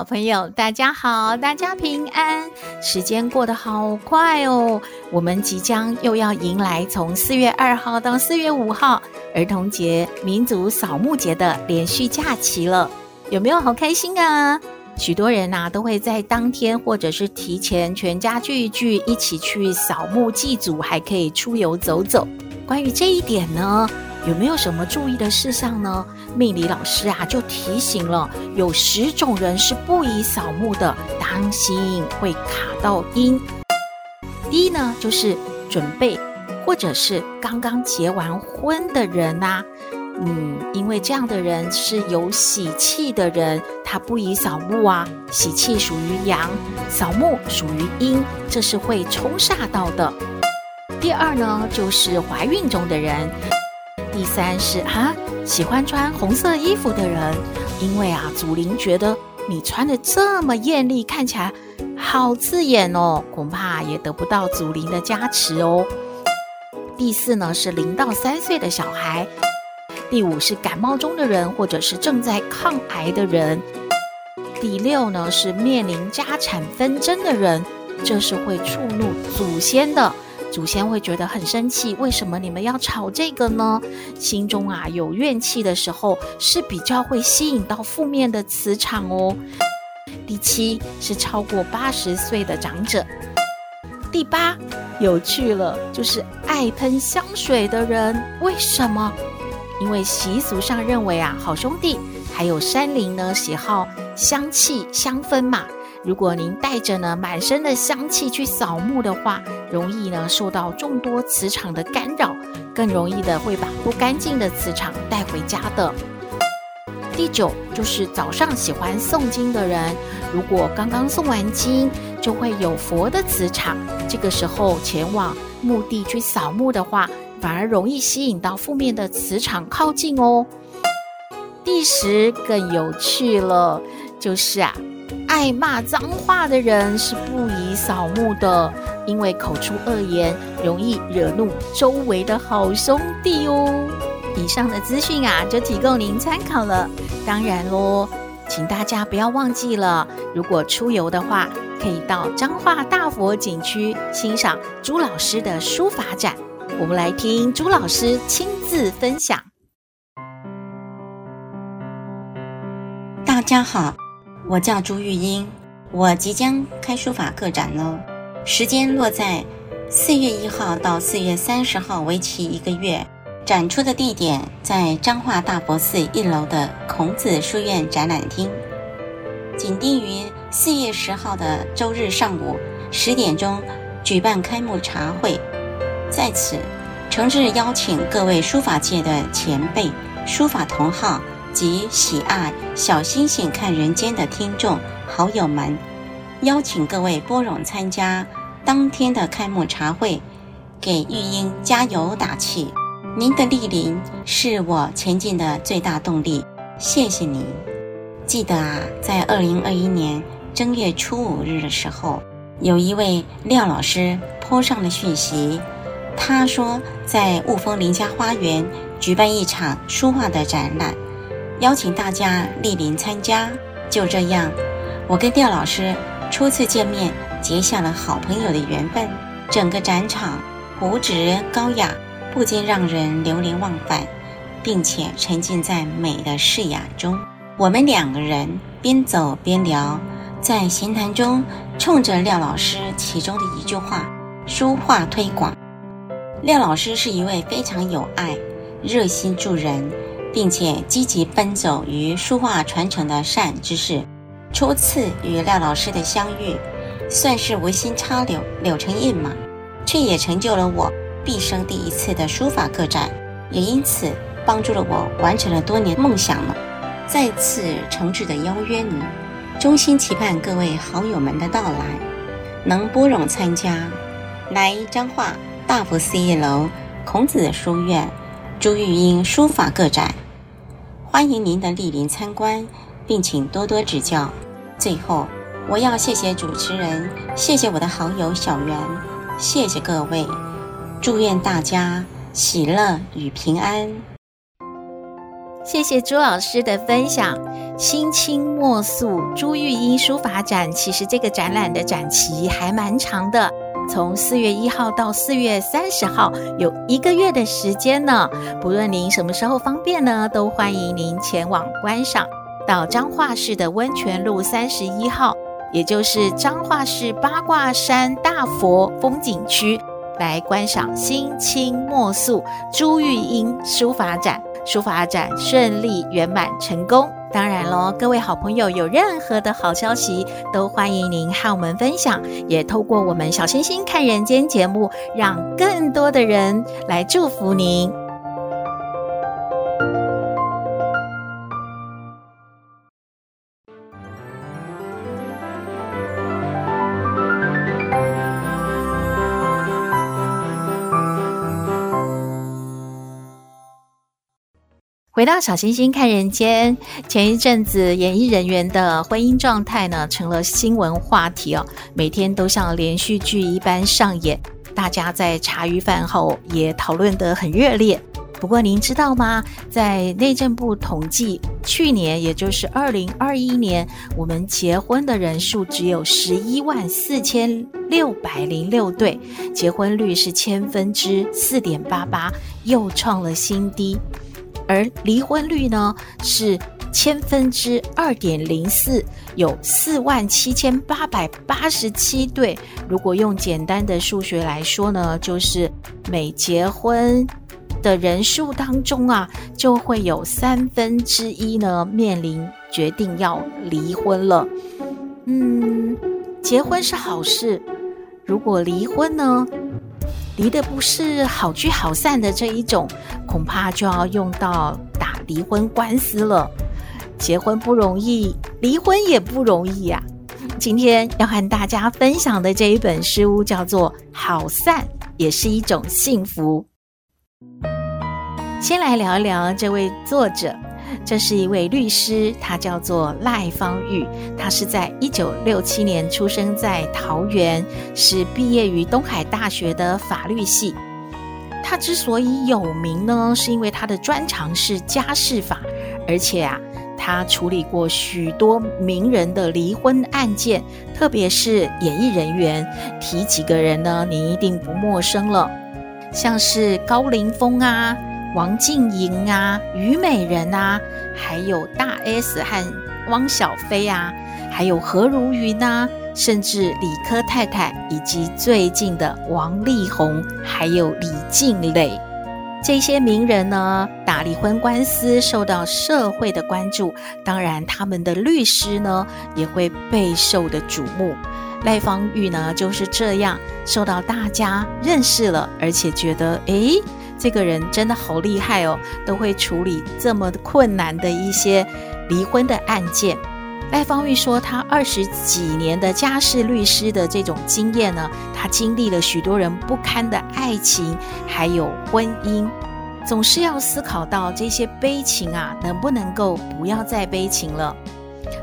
好朋友，大家好，大家平安。时间过得好快哦，我们即将又要迎来从四月二号到四月五号儿童节、民族扫墓节的连续假期了，有没有好开心啊？许多人呐、都会在当天或者是提前全家聚一聚，一起去扫墓祭祖，还可以出游走走。关于这一点呢，有没有什么注意的事项呢？命理老师啊，就提醒了，有十种人是不宜扫墓的，当心会卡到阴。第一呢，就是准备或者是刚刚结完婚的人呐、嗯，因为这样的人是有喜气的人，他不宜扫墓啊。喜气属于阳，扫墓属于阴，这是会冲煞到的。第二呢，就是怀孕中的人。第三是啊，喜欢穿红色衣服的人，因为啊，祖灵觉得你穿的这么艳丽，看起来好刺眼哦，恐怕也得不到祖灵的加持哦。第四呢，是零到三岁的小孩。第五是感冒中的人，或者是正在抗癌的人。第六呢，是面临家产纷争的人，这是会触怒祖先的。祖先会觉得很生气，为什么你们要吵这个呢？心中啊有怨气的时候，是比较会吸引到负面的磁场哦。第七是超过八十岁的长者。第八有趣了，就是爱喷香水的人，为什么？因为习俗上认为啊，好兄弟还有山林呢，喜好香气香氛嘛。如果您带着呢满身的香气去扫墓的话，容易呢受到众多磁场的干扰，更容易的会把不干净的磁场带回家的。第九就是早上喜欢诵经的人，如果刚刚诵完经，就会有佛的磁场，这个时候前往墓地去扫墓的话，反而容易吸引到负面的磁场靠近哦。第十更有趣了，就是啊。爱骂脏话的人是不宜扫墓的，因为口出恶言，容易惹怒周围的好兄弟哦。以上的资讯啊，就提供您参考了。当然喽，请大家不要忘记了，如果出游的话，可以到彰化大佛景区欣赏朱老师的书法展。我们来听朱老师亲自分享。大家好。我叫朱玉英，我即将开书法个展喽，时间落在四月一号到四月三十号，为期一个月。展出的地点在彰化大佛寺一楼的孔子书院展览厅，仅定于四月十号的周日上午十点钟举办开幕茶会，在此诚挚邀请各位书法界的前辈、书法同好。及喜爱小星星看人间的听众好友们，邀请各位拨冗参加当天的开幕茶会，给玉英加油打气。您的莅临是我前进的最大动力，谢谢您。记得啊，在二零二一年正月初五日的时候，有一位廖老师泼上了讯息，他说在雾峰林家花园举办一场书画的展览。邀请大家莅临参加，就这样，我跟廖老师初次见面，结下了好朋友的缘分。整个展场朴质高雅，不禁让人流连忘返，并且沉浸在美的诗雅中。我们两个人边走边聊，在闲谈中，冲着廖老师其中的一句话：“书画推广。”廖老师是一位非常有爱、热心助人。并且积极奔走于书画传承的善知识。初次与廖老师的相遇，算是无心插柳柳成荫嘛，却也成就了我毕生第一次的书法个展，也因此帮助了我完成了多年梦想呢。再次诚挚的邀约你，衷心期盼各位好友们的到来，能拨冗参加。来彰化大佛寺一楼孔子书院朱玉英书法个展，欢迎您的莅临参观，并请多多指教。最后，我要谢谢主持人，谢谢我的好友小圆，谢谢各位，祝愿大家喜乐与平安。谢谢朱老师的分享，心清墨素朱玉英书法展，其实这个展览的展期还蛮长的。从四月一号到四月三十号，有一个月的时间呢。不论您什么时候方便呢，都欢迎您前往观赏。到彰化市的温泉路三十一号，也就是彰化市八卦山大佛风景区，来观赏新清墨素朱玉英书法展。书法展顺利圆满成功。当然喽，各位好朋友，有任何的好消息，都欢迎您和我们分享，也透过我们小星星看人间节目，让更多的人来祝福您。回到小星星看人间，前一阵子演艺人员的婚姻状态呢，成了新闻话题哦，每天都像连续剧一般上演，大家在茶余饭后也讨论得很热烈。不过您知道吗？在内政部统计，去年也就是二零二一年，我们结婚的人数只有十一万四千六百零六对，结婚率是千分之四点八八，又创了新低。而离婚率呢是千分之二点零四，有四万七千八百八十七对。如果用简单的数学来说呢，就是每结婚的人数当中啊，就会有三分之一呢面临决定要离婚了。嗯，结婚是好事，如果离婚呢？离的不是好聚好散的这一种，恐怕就要用到打离婚官司了。结婚不容易，离婚也不容易呀、今天要和大家分享的这一本书叫做《好散也是一种幸福》。先来聊一聊这位作者。这是一位律师，他叫做赖芳玉，他是在一九六七年出生在桃园，是毕业于东海大学的法律系。他之所以有名呢，是因为他的专长是家事法，而且啊，他处理过许多名人的离婚案件，特别是演艺人员，提几个人呢，你一定不陌生了，像是高凌风啊。王静莹啊，虞美人啊，还有大 S 和汪小菲啊，还有何如云啊，甚至李科太太，以及最近的王力宏，还有李静蕾，这些名人呢，打离婚官司受到社会的关注，当然他们的律师呢也会备受的瞩目。赖芳玉呢就是这样受到大家认识了，而且觉得诶。这个人真的好厉害哦，都会处理这么困难的一些离婚的案件。赖芳玉说，他二十几年的家事律师的这种经验呢，他经历了许多人不堪的爱情，还有婚姻，总是要思考到这些悲情啊，能不能够不要再悲情了？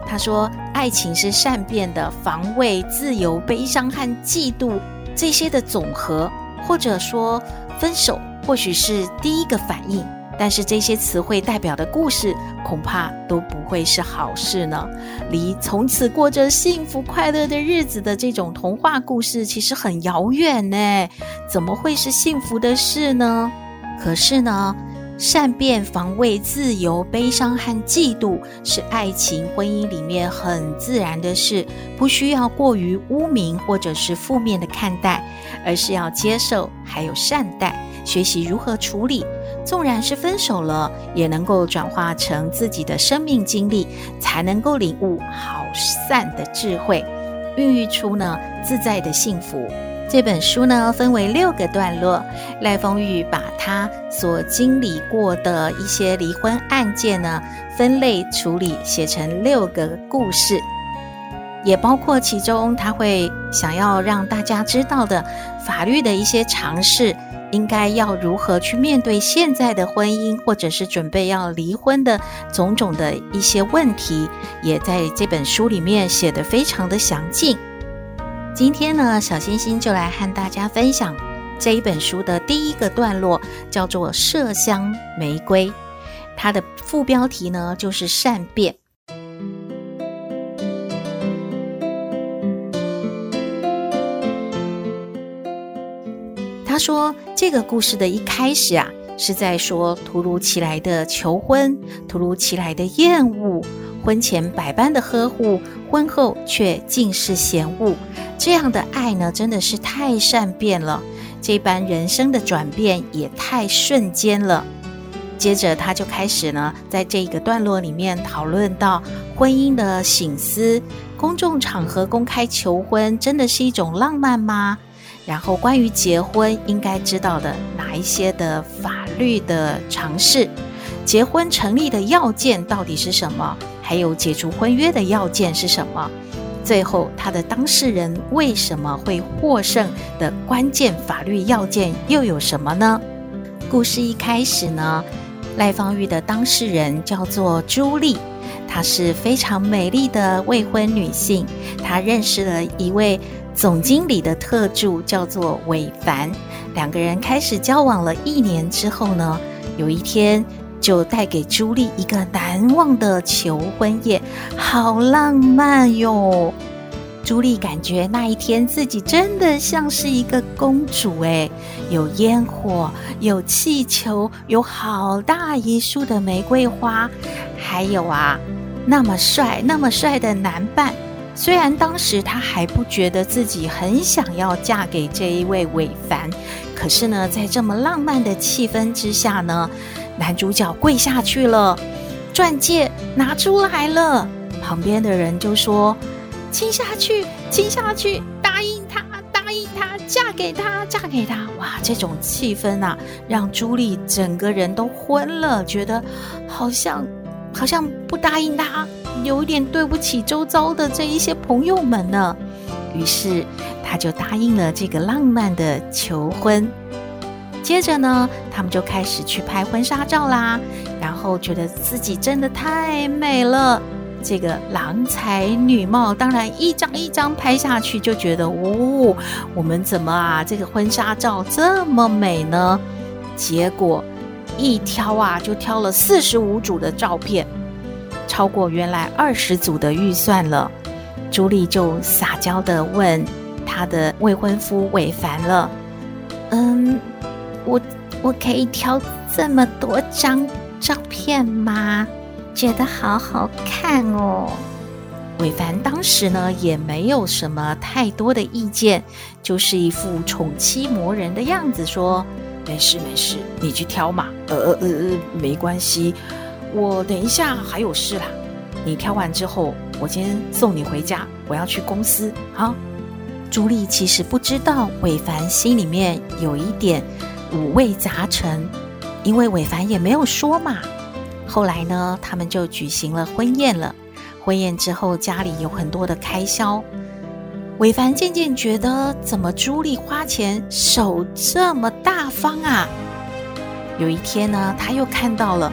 他说，爱情是善变的，防卫、自由、悲伤和嫉妒这些的总和，或者说分手。或许是第一个反应，但是这些词汇代表的故事恐怕都不会是好事呢。离从此过着幸福快乐的日子的这种童话故事其实很遥远呢，怎么会是幸福的事呢？可是呢，善变、防卫、自由、悲伤和嫉妒是爱情婚姻里面很自然的事，不需要过于污名或者是负面的看待，而是要接受还有善待。学习如何处理，纵然是分手了，也能够转化成自己的生命经历，才能够领悟好散的智慧，孕育出呢自在的幸福。这本书呢，分为六个段落。赖芳玉把他所经历过的一些离婚案件呢，分类处理，写成六个故事，也包括其中他会想要让大家知道的法律的一些常识，应该要如何去面对现在的婚姻，或者是准备要离婚的种种的一些问题，也在这本书里面写得非常的详尽。今天呢，小星星就来和大家分享这一本书的第一个段落，叫做《麝香玫瑰》。它的副标题呢就是善变。他说，这个故事的一开始啊，是在说突如其来的求婚，突如其来的厌恶，婚前百般的呵护，婚后却尽是嫌恶。这样的爱呢，真的是太善变了。这般人生的转变也太瞬间了。接着他就开始呢，在这个段落里面讨论到婚姻的醒思，公众场合公开求婚真的是一种浪漫吗？然后关于结婚应该知道的哪一些的法律的常识，结婚成立的要件到底是什么？还有解除婚约的要件是什么？最后，他的当事人为什么会获胜的关键法律要件又有什么呢？故事一开始呢，赖芳玉的当事人叫做朱莉，她是非常美丽的未婚女性。她认识了一位总经理的特助，叫做韦凡。两个人开始交往了一年之后呢，有一天。就带给朱莉一个难忘的求婚夜，好浪漫哟！朱莉感觉那一天自己真的像是一个公主诶，有烟火，有气球，有好大一束的玫瑰花，还有啊，那么帅、那么帅的男伴。虽然当时她还不觉得自己很想要嫁给这一位韦凡，可是呢，在这么浪漫的气氛之下呢，男主角跪下去了，钻戒拿出来了，旁边的人就说：“亲下去，亲下去，答应他，答应他，嫁给他，嫁给他。”哇，这种气氛啊，让朱莉整个人都昏了，觉得好像好像不答应他，有点对不起周遭的这一些朋友们呢。于是，他就答应了这个浪漫的求婚。接着呢，他们就开始去拍婚纱照啦，然后觉得自己真的太美了，这个郎才女貌，当然一张一张拍下去就觉得，哦，我们怎么啊，这个婚纱照这么美呢？结果一挑啊，就挑了四十五组的照片，超过原来二十组的预算了。朱莉就撒娇地问她的未婚夫韦凡了，嗯。我我可以挑这么多张照片吗？觉得好好看哦。韦凡当时呢也没有什么太多的意见，就是一副宠妻魔人的样子，说：“没事没事，你去挑嘛。呃呃呃呃，没关系，我等一下还有事啦。你挑完之后，我先送你回家，我要去公司。”啊，朱莉其实不知道韦凡心里面有一点。五味杂陈，因为韦凡也没有说嘛。后来呢，他们就举行了婚宴了。婚宴之后，家里有很多的开销。韦凡渐渐觉得，怎么朱莉花钱手这么大方啊？有一天呢，他又看到了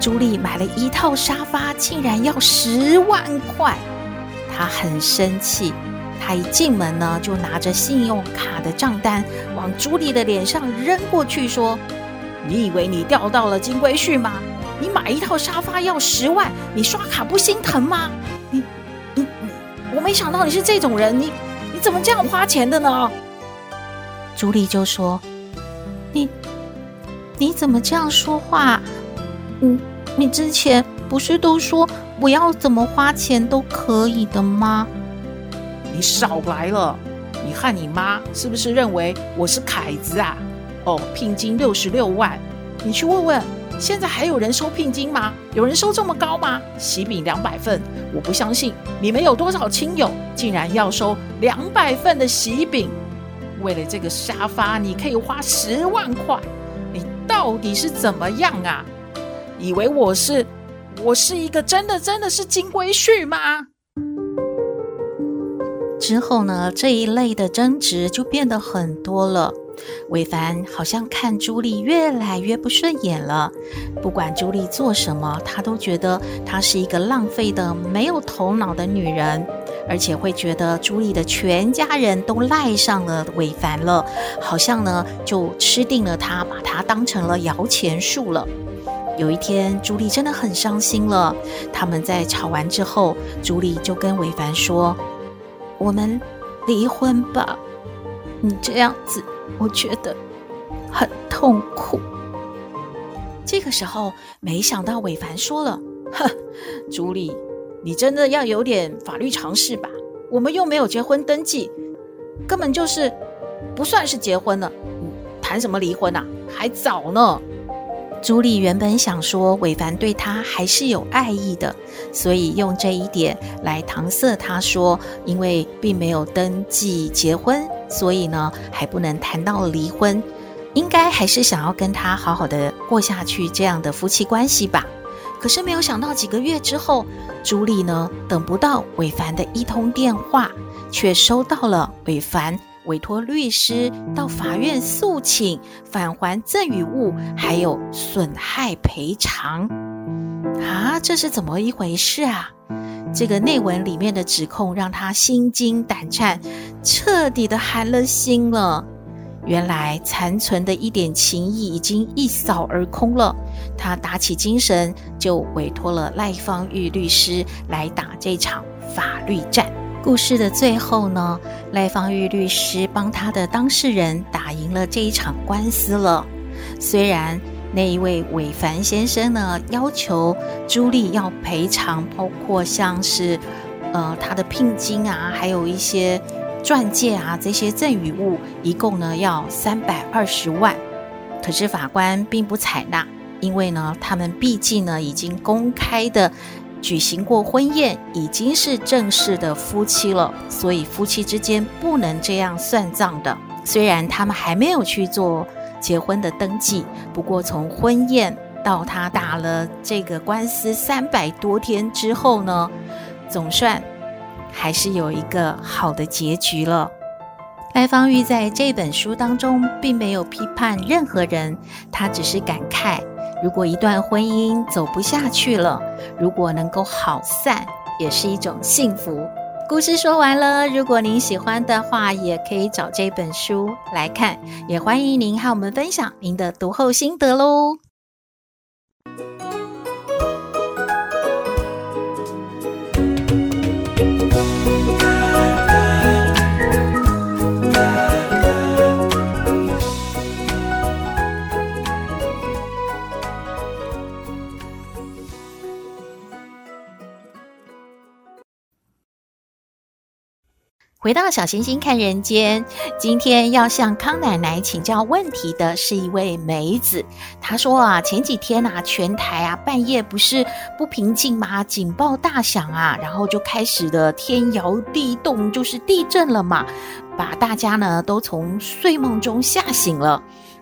朱莉买了一套沙发，竟然要十万块，他很生气。他一进门呢，就拿着信用卡的账单往朱莉的脸上扔过去，说：“你以为你钓到了金龟婿吗？你买一套沙发要十万，你刷卡不心疼吗？你、你、你，我没想到你是这种人，你、你怎么这样花钱的呢？”朱莉就说：“你、你怎么这样说话？嗯，你之前不是都说我要怎么花钱都可以的吗？”你少来了！你和你妈是不是认为我是凯子啊？哦，聘金六十六万，你去问问，现在还有人收聘金吗？有人收这么高吗？喜饼两百份，我不相信你们有多少亲友竟然要收两百份的喜饼。为了这个沙发，你可以花十万块，你到底是怎么样啊？以为我是我是一个真的真的是金龟婿吗？之后呢，这一类的争执就变得很多了。韦凡好像看朱莉越来越不顺眼了，不管朱莉做什么，他都觉得她是一个浪费的、没有头脑的女人，而且会觉得朱莉的全家人都赖上了韦凡了，好像呢就吃定了他，把他当成了摇钱树了。有一天，朱莉真的很伤心了。他们在吵完之后，朱莉就跟韦凡说：“我们离婚吧，你这样子。”我觉得很痛苦。这个时候，没想到韦凡说了：“哼，朱莉，你真的要有点法律常识吧？我们又没有结婚登记，根本就是不算是结婚了。谈什么离婚啊？还早呢。”朱莉原本想说韦凡对她还是有爱意的，所以用这一点来搪塞他说，因为并没有登记结婚。所以呢，还不能谈到离婚，应该还是想要跟他好好的过下去这样的夫妻关系吧。可是没有想到几个月之后，朱莉呢，等不到韦凡的一通电话，却收到了韦凡委托律师到法院诉请返还赠与物，还有损害赔偿。啊，这是怎么一回事啊？这个内文里面的指控让他心惊胆颤，彻底的寒了心了。原来残存的一点情谊已经一扫而空了。他打起精神，就委托了赖芳玉律师来打这场法律战。故事的最后呢，赖芳玉律师帮他的当事人打赢了这一场官司了。虽然。那一位韦凡先生呢，要求朱莉要赔偿，包括像是，呃，他的聘金啊，还有一些钻戒啊，这些赠与物，一共呢要三百二十万。可是法官并不采纳，因为呢，他们毕竟呢已经公开的举行过婚宴，已经是正式的夫妻了，所以夫妻之间不能这样算账的。虽然他们还没有去做。结婚的登记，不过从婚宴到他打了这个官司三百多天之后呢，总算还是有一个好的结局了。赖芳玉在这本书当中并没有批判任何人，他只是感慨，如果一段婚姻走不下去了，如果能够好散，也是一种幸福。故事说完了，如果您喜欢的话，也可以找这本书来看，也欢迎您和我们分享您的读后心得喽。回到小星星看人间，今天要向康奶奶请教问题的是一位梅子。她说啊，前几天啊，全台啊半夜不是不平静吗？警报大响啊，然后就开始的天摇地动，就是地震了嘛，把大家呢都从睡梦中吓醒了。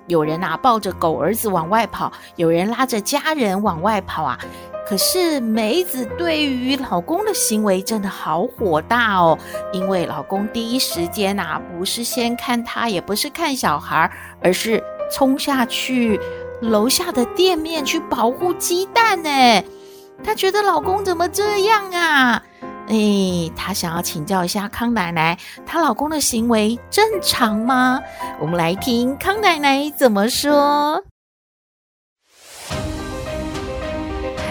有人啊抱着狗儿子往外跑，有人拉着家人往外跑啊。可是梅子对于老公的行为真的好火大哦，因为老公第一时间呐，不是先看她，也不是看小孩，而是冲下去楼下的店面去保护鸡蛋呢。她觉得老公怎么这样啊？哎，她想要请教一下康奶奶，她老公的行为正常吗？我们来听康奶奶怎么说。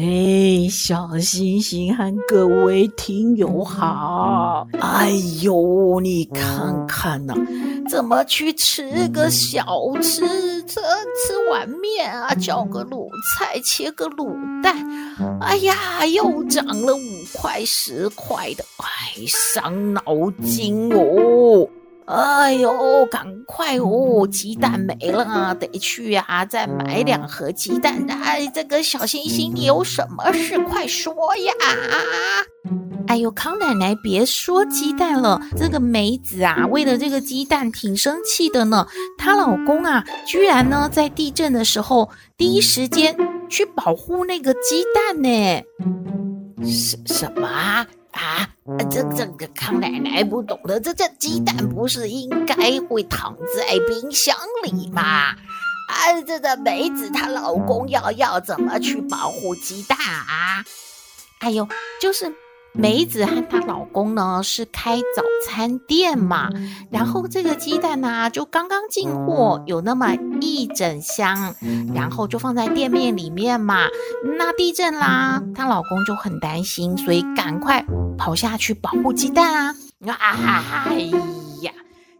哎，小星星和各位听友好！哎呦，你看看呐、啊，怎么去吃个小吃，吃吃碗面啊，叫个卤菜，切个卤蛋，哎呀，又涨了五块十块的，哎，伤脑筋哦。哎呦，赶快哦！鸡蛋没了，得去啊，再买两盒鸡蛋。哎，这个小星星，你有什么事？快说呀！哎呦，康奶奶，别说鸡蛋了，这个梅子啊，为了这个鸡蛋挺生气的呢。她老公啊，居然呢在地震的时候第一时间去保护那个鸡蛋呢。什什么？啊，这这个康奶奶不懂的，这这鸡蛋不是应该会躺在冰箱里吗？啊，这个梅子她老公要要怎么去保护鸡蛋啊？哎呦，就是。梅子和她老公呢 是开早餐店嘛，然后这个鸡蛋呢、啊、就刚刚进货，有那么一整箱，然后就放在店面里面嘛。那地震啦，她老公就很担心，所以赶快跑下去保护鸡蛋啊！啊，哎呀，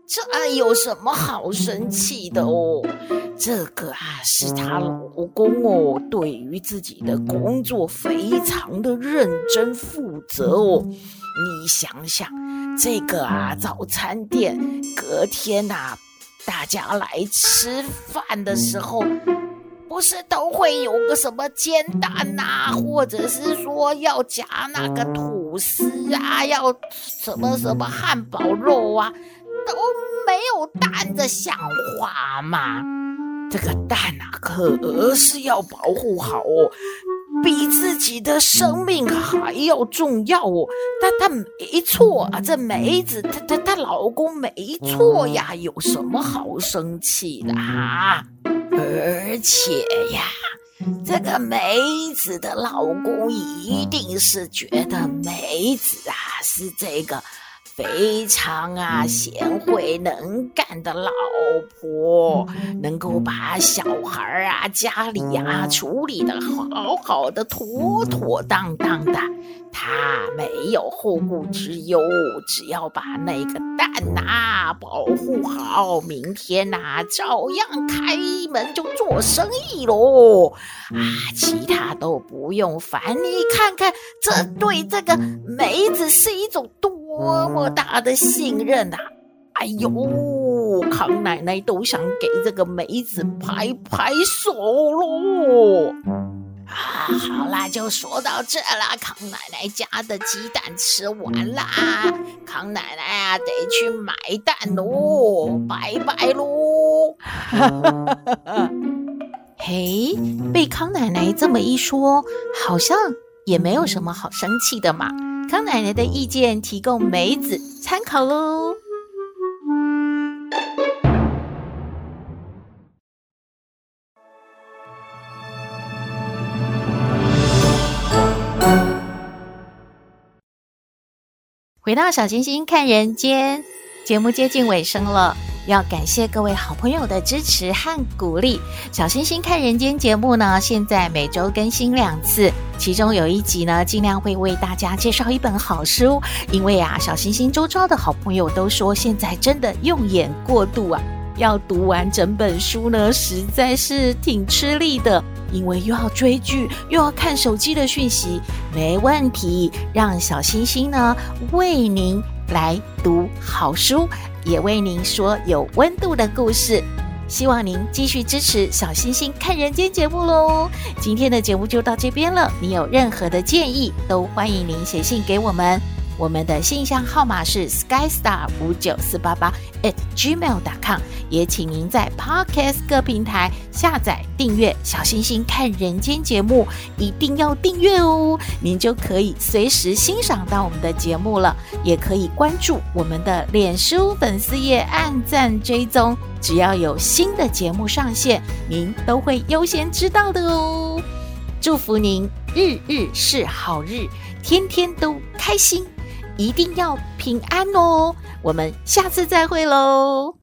这有什么好生气的哦？这个啊，是她老公哦，对于自己的工作非常的认真负责哦。你想想，这个啊，早餐店隔天呐、啊，大家来吃饭的时候，不是都会有个什么煎蛋呐、啊，或者是说要夹那个吐司啊，要什么什么汉堡肉啊，都没有蛋的像话吗？这个蛋啊，可是要保护好哦，比自己的生命还要重要哦。但但没错啊，这梅子她她她老公没错呀，有什么好生气的啊？而且呀，这个梅子的老公一定是觉得梅子啊是这个。非常啊，贤惠能干的老婆，能够把小孩啊、家里啊处理的好好的、妥妥当当的。他没有后顾之忧，只要把那个蛋呐、啊、保护好，明天呐、啊、照样开门就做生意喽。啊，其他都不用烦。你看看，这对这个梅子是一种多么大的信任啊！哎呦，康奶奶都想给这个梅子拍拍手喽。啊，好啦，就说到这啦。康奶奶家的鸡蛋吃完啦，康奶奶啊得去买蛋喽，拜拜喽。嘿，被康奶奶这么一说，好像也没有什么好生气的嘛。康奶奶的意见提供梅子参考喽。回到小星星看人间，节目接近尾声了，要感谢各位好朋友的支持和鼓励。小星星看人间节目呢，现在每周更新两次，其中有一集呢，尽量会为大家介绍一本好书。因为啊，小星星周遭的好朋友都说，现在真的用眼过度啊，要读完整本书呢，实在是挺吃力的。因为又要追剧，又要看手机的讯息，没问题。让小星星呢为您来读好书，也为您说有温度的故事。希望您继续支持小星星看人间节目喽。今天的节目就到这边了，你有任何的建议，都欢迎您写信给我们。我们的信箱号码是 skystar 五九四八八 at gmail.com，也请您在 Podcast 各平台下载订阅“小星星看人间”节目，一定要订阅哦，您就可以随时欣赏到我们的节目了。也可以关注我们的脸书粉丝页，按赞追踪，只要有新的节目上线，您都会优先知道的哦。祝福您日日是好日，天天都开心。一定要平安哦！我们下次再会喽。